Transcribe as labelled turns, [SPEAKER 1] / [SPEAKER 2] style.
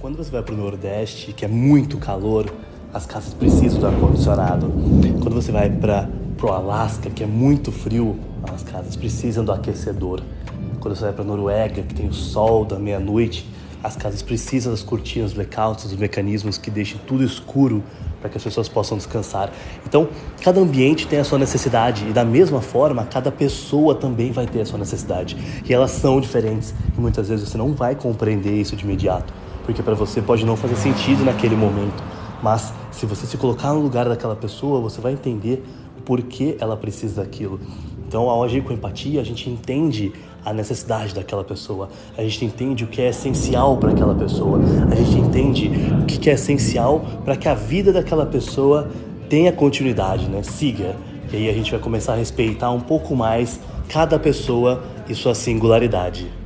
[SPEAKER 1] Quando você vai para o Nordeste, que é muito calor, as casas precisam do ar-condicionado. Quando você vai para o Alasca, que é muito frio, as casas precisam do aquecedor. Quando você vai para a Noruega, que tem o sol da meia-noite, as casas precisam das cortinas, blackouts, dos mecanismos que deixem tudo escuro para que as pessoas possam descansar. Então, cada ambiente tem a sua necessidade e da mesma forma, cada pessoa também vai ter a sua necessidade. E elas são diferentes e muitas vezes você não vai compreender isso de imediato, porque para você pode não fazer sentido naquele momento. Mas se você se colocar no lugar daquela pessoa, você vai entender o porquê ela precisa daquilo. Então, ao agir com empatia, a gente entende a necessidade daquela pessoa, a gente entende o que é essencial para aquela pessoa, a gente entende o que é essencial para que a vida daquela pessoa tenha continuidade, né? Siga. E aí a gente vai começar a respeitar um pouco mais cada pessoa e sua singularidade.